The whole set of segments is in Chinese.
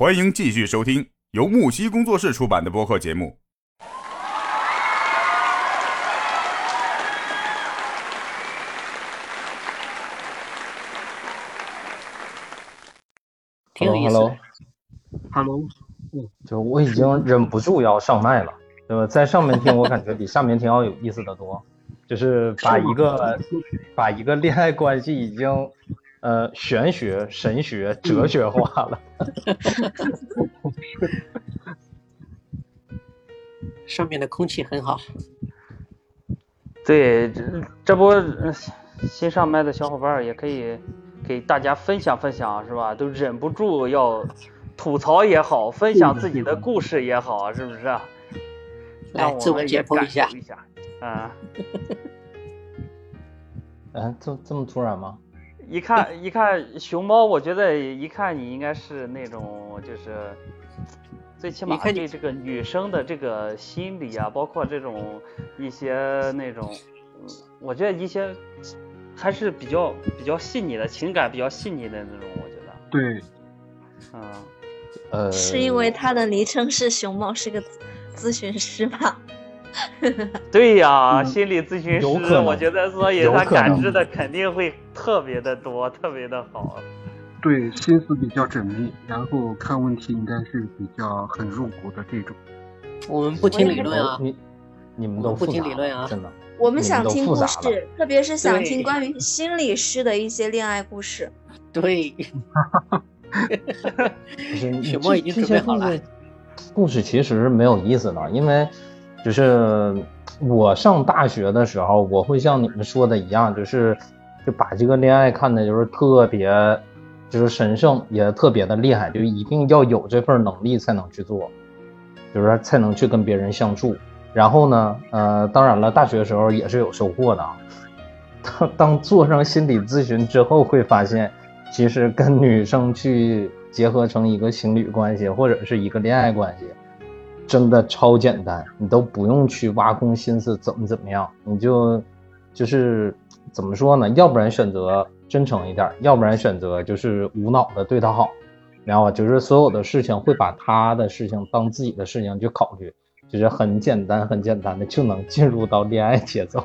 欢迎继续收听由木西工作室出版的播客节目。挺有意思 Hello，Hello，就我已经忍不住要上麦了，对吧？在上面听，我感觉比下面听要有意思的多。就是把一个把一个恋爱关系已经呃玄学、神学、哲学化了。上面的空气很好。对，这这不呃新上麦的小伙伴也可以给大家分享分享，是吧？都忍不住要吐槽也好，分享自己的故事也好，是不是啊？来自我让我们也感解剖一下受一下，啊，嗯，这这么突然吗？一看 一看熊猫，我觉得一看你应该是那种就是。最起码你对这个女生的这个心理啊，包括这种一些那种，嗯我觉得一些还是比较比较细腻的情感，比较细腻的那种，我觉得，对，嗯，呃，是因为他的昵称是熊猫，是个咨询师吧？对呀，嗯心理咨询师，我觉得所以他感知的肯定会特别的多，特别的好。对，心思比较缜密，然后看问题应该是比较很入骨的这种。我们不听理论啊，你你们都不听理论啊真的。我们想听故事，特别是想听关于心理师的一些恋爱故事。对，不是你熊猫已经这这准备好了些故事故事其实没有意思的，因为就是我上大学的时候，我会像你们说的一样，就是就把这个恋爱看的就是特别就是神圣，也特别的厉害，就一定要有这份能力才能去做，就是才能去跟别人相处。然后呢，呃，当然了，大学的时候也是有收获的啊。当当做上心理咨询之后，会发现，其实跟女生去结合成一个情侣关系，或者是一个恋爱关系，真的超简单，你都不用去挖空心思怎么怎么样，你就 就是怎么说呢？要不然选择真诚一点，要不然选择就是无脑的对他好，然后就是所有的事情会把他的事情当自己的事情去考虑，就是很简单很简单的就能进入到恋爱节奏。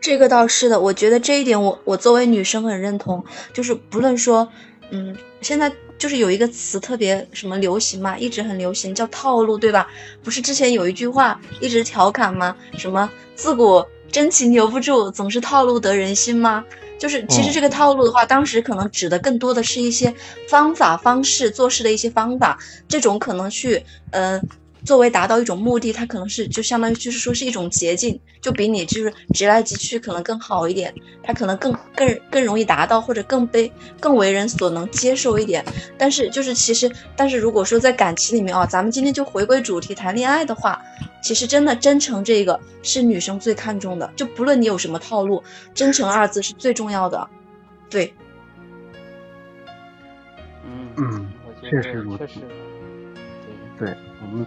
这个倒是的，我觉得这一点我我作为女生很认同，就是不论说，嗯，现在就是有一个词特别什么流行嘛，一直很流行，叫套路，对吧？不是之前有一句话一直调侃吗？什么自古真情留不住，总是套路得人心吗？就是其实嗯这个套路的话，当时可能指的更多的是一些方法、方式、做事的一些方法，这种可能去呃作为达到一种目的，它可能是就相当于就是说是一种捷径，就比你就是直来直去可能更好一点，它可能更更更容易达到，或者更被更为人所能接受一点。但是就是其实，但是如果说在感情里面啊，咱们今天就回归主题谈恋爱的话，其实真的真诚这个是女生最看重的，就不论你有什么套路，真诚二字是最重要的。对，嗯嗯，我觉得确实如此确实，对，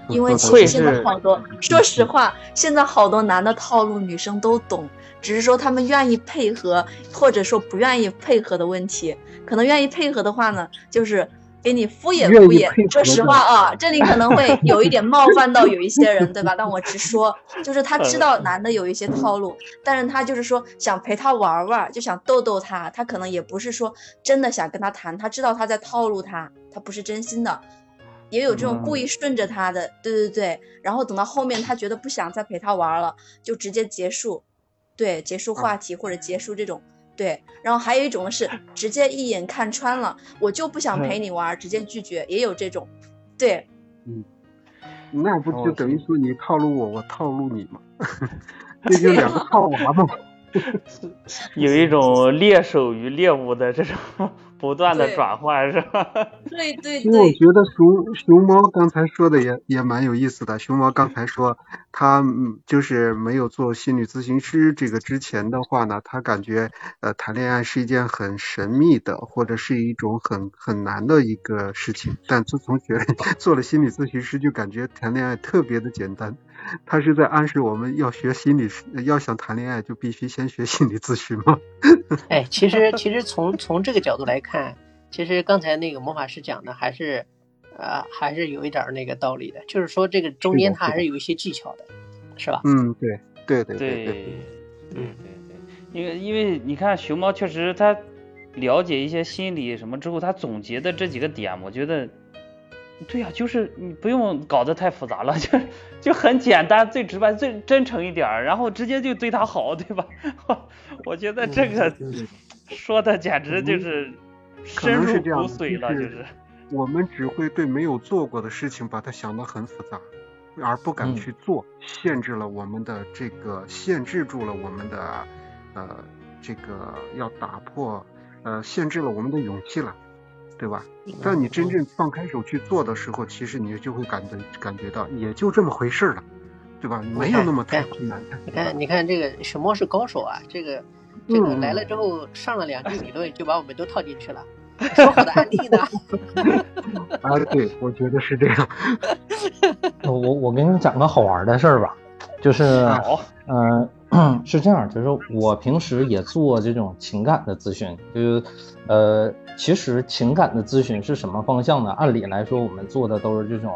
因为其实现在好多，说实话，现在好多男的套路女生都懂，只是说他们愿意配合，或者说不愿意配合的问题。可能愿意配合的话呢，就是给你敷衍敷衍。说实话啊，这里可能会 有一点冒犯到有一些人，对吧？但我直说，就是他知道男的有一些套路，但是他就是说想陪他玩玩，就想逗逗他，他可能也不是说真的想跟他谈，他知道他在套路他，他不是真心的。也有这种故意顺着他的，对对对，然后等到后面他觉得不想再陪他玩了，就直接结束，对，结束话题或者结束这种，对。然后还有一种是 直接一眼看穿了，我就不想陪你玩，直接拒绝，也有这种，对，嗯。那不就等于说你套路我，我套路你吗？这就两个套娃嘛。有一种猎手与猎物的这种不断的转换，是吧？对对其实我，觉得熊熊猫刚才说的也也蛮有意思的。熊猫刚才说他嗯就是没有做心理咨询师这个之前的话呢，他感觉呃谈恋爱是一件很神秘的，或者是一种很很难的一个事情。但自从学 做了心理咨询师，就感觉谈恋爱特别的简单。他是在暗示我们要学心理师，要想谈恋爱就必须先学心理咨询吗？哎，其实其实从从这个角度来看，其实刚才那个魔法师讲的还是，呃，还是有一点儿那个道理的，就是说这个中间它还是有一些技巧的，是吧？嗯，对对对对对，嗯对对，因为因为你看熊猫确实他了解一些心理什么之后，他总结的这几个点，我觉得，对呀、就是你不用搞得太复杂了，就就很简单，最直白，最真诚一点儿，然后直接就对他好，对吧？我觉得这个嗯 说的简直就是深入骨髓了，就就是是。我们只会对没有做过的事情把它想得很复杂，而不敢嗯去做，限制了我们的这个，限制住了我们的，呃，这个要打破，呃，限制了我们的勇气了，对吧？但你真正放开手去做的时候，其实你就会感觉感觉到，也就这么回事了，对吧？没有那么太困难的。你看，你看这个什么是高手啊，这个这个嗯来了之后上了两句理论，就把我们都套进去了。说好的案例呢？啊，对，我觉得是这样。我我给你讲个好玩的事儿吧，就是好，嗯、是这样，就是我平时也做这种情感的咨询，就是呃，其实情感的咨询是什么方向呢？按理来说，我们做的都是这种，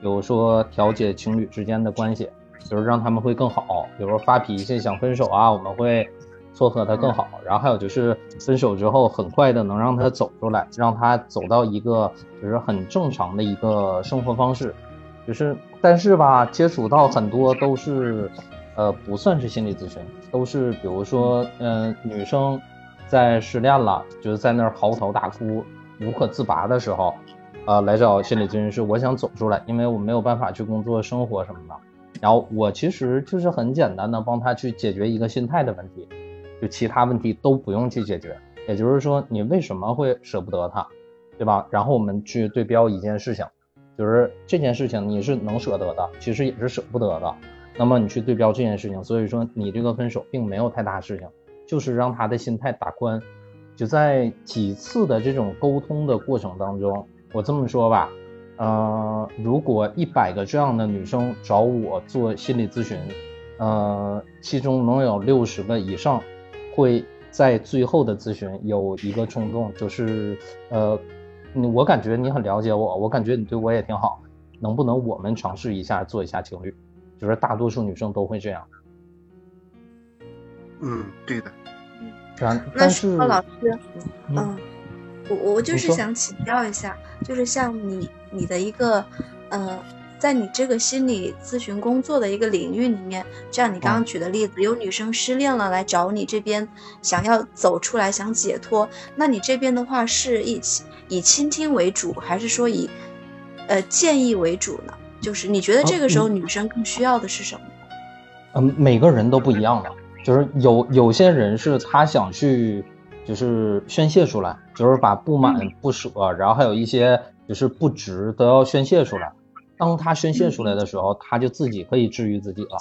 比如说调解情侣之间的关系，就是让他们会更好，比如说发脾气想分手啊，我们会撮合他更好。然后还有就是分手之后很快的能让他走出来，让他走到一个就是很正常的一个生活方式。就是，但是吧，接触到很多都是，呃，不算是心理咨询，都是比如说，嗯、女生在失恋了，就是在那儿嚎啕大哭、无可自拔的时候，呃，来找心理咨询师，我想走出来，因为我没有办法去工作、生活什么的。然后我其实就是很简单的帮他去解决一个心态的问题，就其他问题都不用去解决。也就是说，你为什么会舍不得他，对吧？然后我们去对标一件事情。就是这件事情你是能舍得的，其实也是舍不得的。那么你去对标这件事情，所以说你这个分手并没有太大事情，就是让他的心态打宽。就在几次的这种沟通的过程当中，我这么说吧，呃，如果一百个这样的女生找我做心理咨询，呃，其中能有六十个以上会在最后的咨询有一个冲动，就是呃。我感觉你很了解我，我感觉你对我也挺好，能不能我们尝试一下做一下情侣？就是大多数女生都会这样。嗯，对的。嗯那但是是老师，嗯嗯，我我就是想请教一下，就是像你你的一个呃，在你这个心理咨询工作的一个领域里面，像你刚刚嗯举的例子，有女生失恋了来找你这边，想要走出来，想解脱，那你这边的话是以以倾听为主，还是说以呃建议为主呢？就是你觉得这个时候女生更需要的是什么？嗯，每个人都不一样的，就是有有些人是他想去，就是宣泄出来，就是把不满、不舍，然后还有一些就是不值都要宣泄出来。当他宣泄出来的时候，他就自己可以治愈自己了。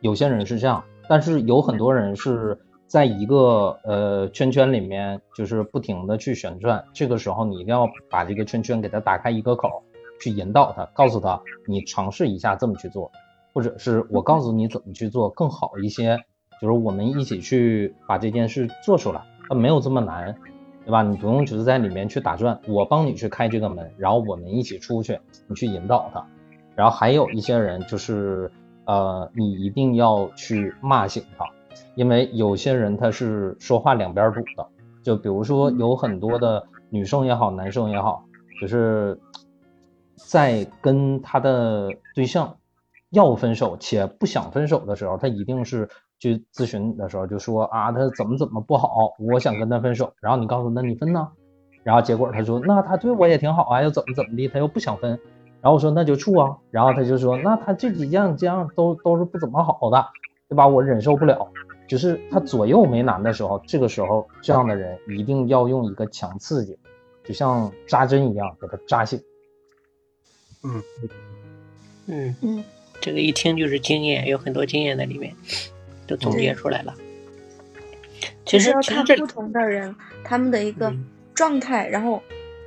有些人是这样，但是有很多人是在一个呃圈圈里面，就是不停的去旋转。这个时候你一定要把这个圈圈给它打开一个口，去引导他，告诉他你尝试一下这么去做。或者是我告诉你怎么去做更好一些，就是我们一起去把这件事做出来，它没有这么难，对吧？你不用就是在里面去打转，我帮你去开这个门，然后我们一起出去，你去引导他。然后还有一些人就是，呃，你一定要去骂醒他，因为有些人他是说话两边堵的，就比如说有很多的女生也好，男生也好，就是在跟他的对象。要分手且不想分手的时候，他一定是去咨询的时候就说啊，他怎么怎么不好，我想跟他分手。然后你告诉他你分呢，然后结果他说那他对我也挺好啊，又怎么怎么地，他又不想分。然后我说那就处啊，然后他就说那他这几样这样都都是不怎么好的，对吧？我忍受不了。就是他左右为难的时候，这个时候这样的人一定要用一个强刺激，就像扎针一样给他扎醒。嗯。嗯。嗯。这个一听就是经验，有很多经验在里面，都总结出来了。其实要看不同的人他们的一个嗯。状态，然后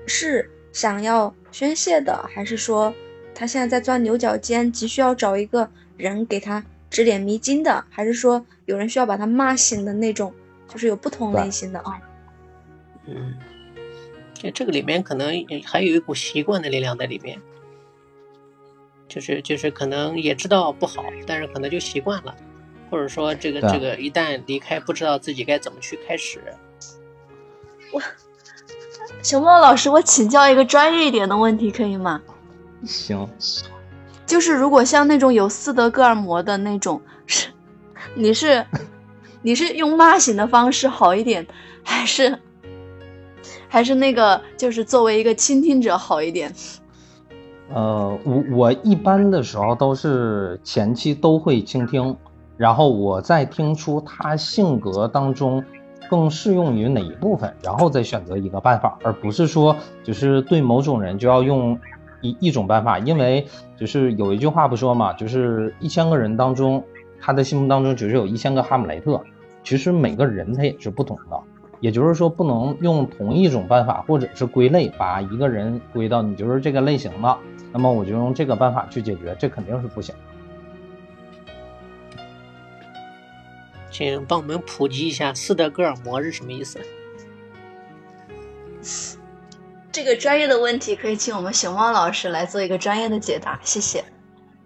是想要宣泄的，还是说他现在在钻牛角尖，急需要找一个人给他指点迷津的，还是说有人需要把他骂醒的那种，就是有不同类型的啊。嗯，这这个里面可能还有一股习惯的力量在里面，就是就是可能也知道不好，但是可能就习惯了，或者说这个这个一旦离开，不知道自己该怎么去开始。我 熊猫老师，我请教一个专业一点的问题，可以吗？行，就是如果像那种有斯德哥尔摩的那种，是 你是 你是用骂醒的方式好一点，还是还是那个就是作为一个倾听者好一点？呃，我我一般的时候都是前期都会倾听，然后我再听出他性格当中更适用于哪一部分，然后再选择一个办法，而不是说就是对某种人就要用一一种办法，因为就是有一句话不说嘛，就是一千个人当中，他的心目当中只是有一千个哈姆雷特，其实每个人他也是不同的。也就是说，不能用同一种办法或者是归类，把一个人归到你就是这个类型的，那么我就用这个办法去解决，这肯定是不行。请帮我们普及一下斯德哥尔摩是什么意思？这个专业的问题可以请我们熊猫老师来做一个专业的解答，谢谢。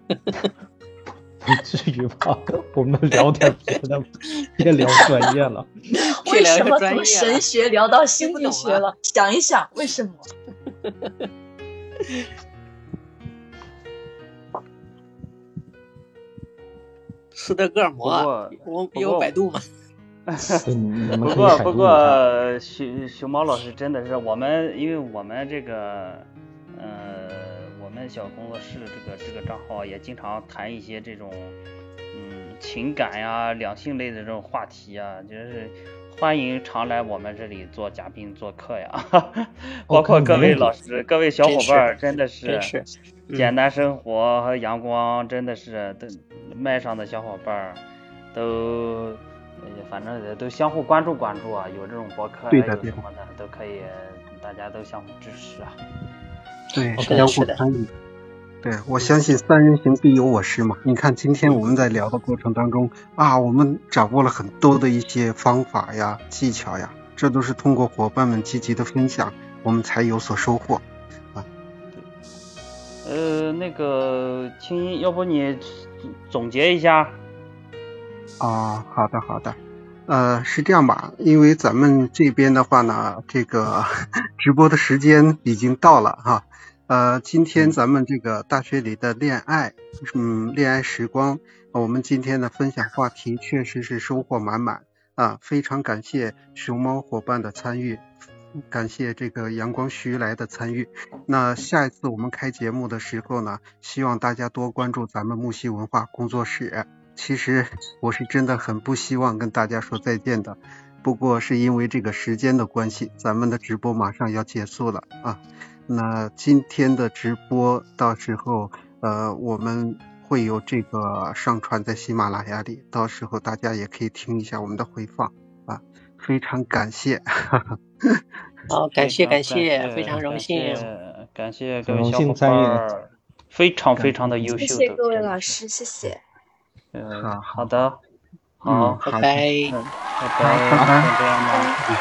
不至于吧？我们聊点别的，别聊专业了。为什么从神学聊到心理学了？想一想，为什么？斯德哥尔摩啊不过，我不过有百度吗？不过不。过熊熊猫老师真的是我们，因为我们这个呃，小工作室这个这个账号也经常谈一些这种嗯情感呀、两性类的这种话题啊，就是欢迎常来我们这里做嘉宾做客呀，包括各位老师、各位小伙伴儿，真的是简单生活和阳光真的是都麦上的小伙伴儿都，呃反正也都相互关注关注啊，有这种博客有什么的都可以，大家都相互支持啊。对相互参与。对，我相信三人行必有我师嘛。你看，今天我们在聊的过程当中啊，我们掌握了很多的一些方法呀、技巧呀，这都是通过伙伴们积极的分享，我们才有所收获啊。呃，那个青音，要不你总结一下？啊，好的好的，呃，是这样吧？因为咱们这边的话呢，这个 直播的时间已经到了哈。呃，今天咱们这个大学里的恋爱，嗯，恋爱时光，我们今天的分享话题确实是收获满满啊！非常感谢熊猫伙伴的参与，感谢这个阳光徐来的参与。那下一次我们开节目的时候呢，希望大家多关注咱们木西文化工作室。其实我是真的很不希望跟大家说再见的，不过是因为这个时间的关系，咱们的直播马上要结束了啊。那今天的直播到时候呃我们会有这个上传在喜马拉雅里，到时候大家也可以听一下我们的回放啊。非常感谢，好，感谢感谢，非常荣感幸。谢感谢各位小伙伴，非常非常的优秀的。谢谢各位老师，谢谢。嗯，好好的，嗯，好，拜拜。嗯，拜拜，拜拜就这样吧，嗯。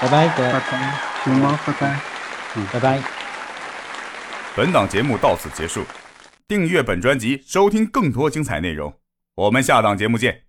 拜拜，拜，拜，熊猫，拜拜。嗯拜拜。本档节目到此结束，订阅本专辑，收听更多精彩内容。我们下档节目见。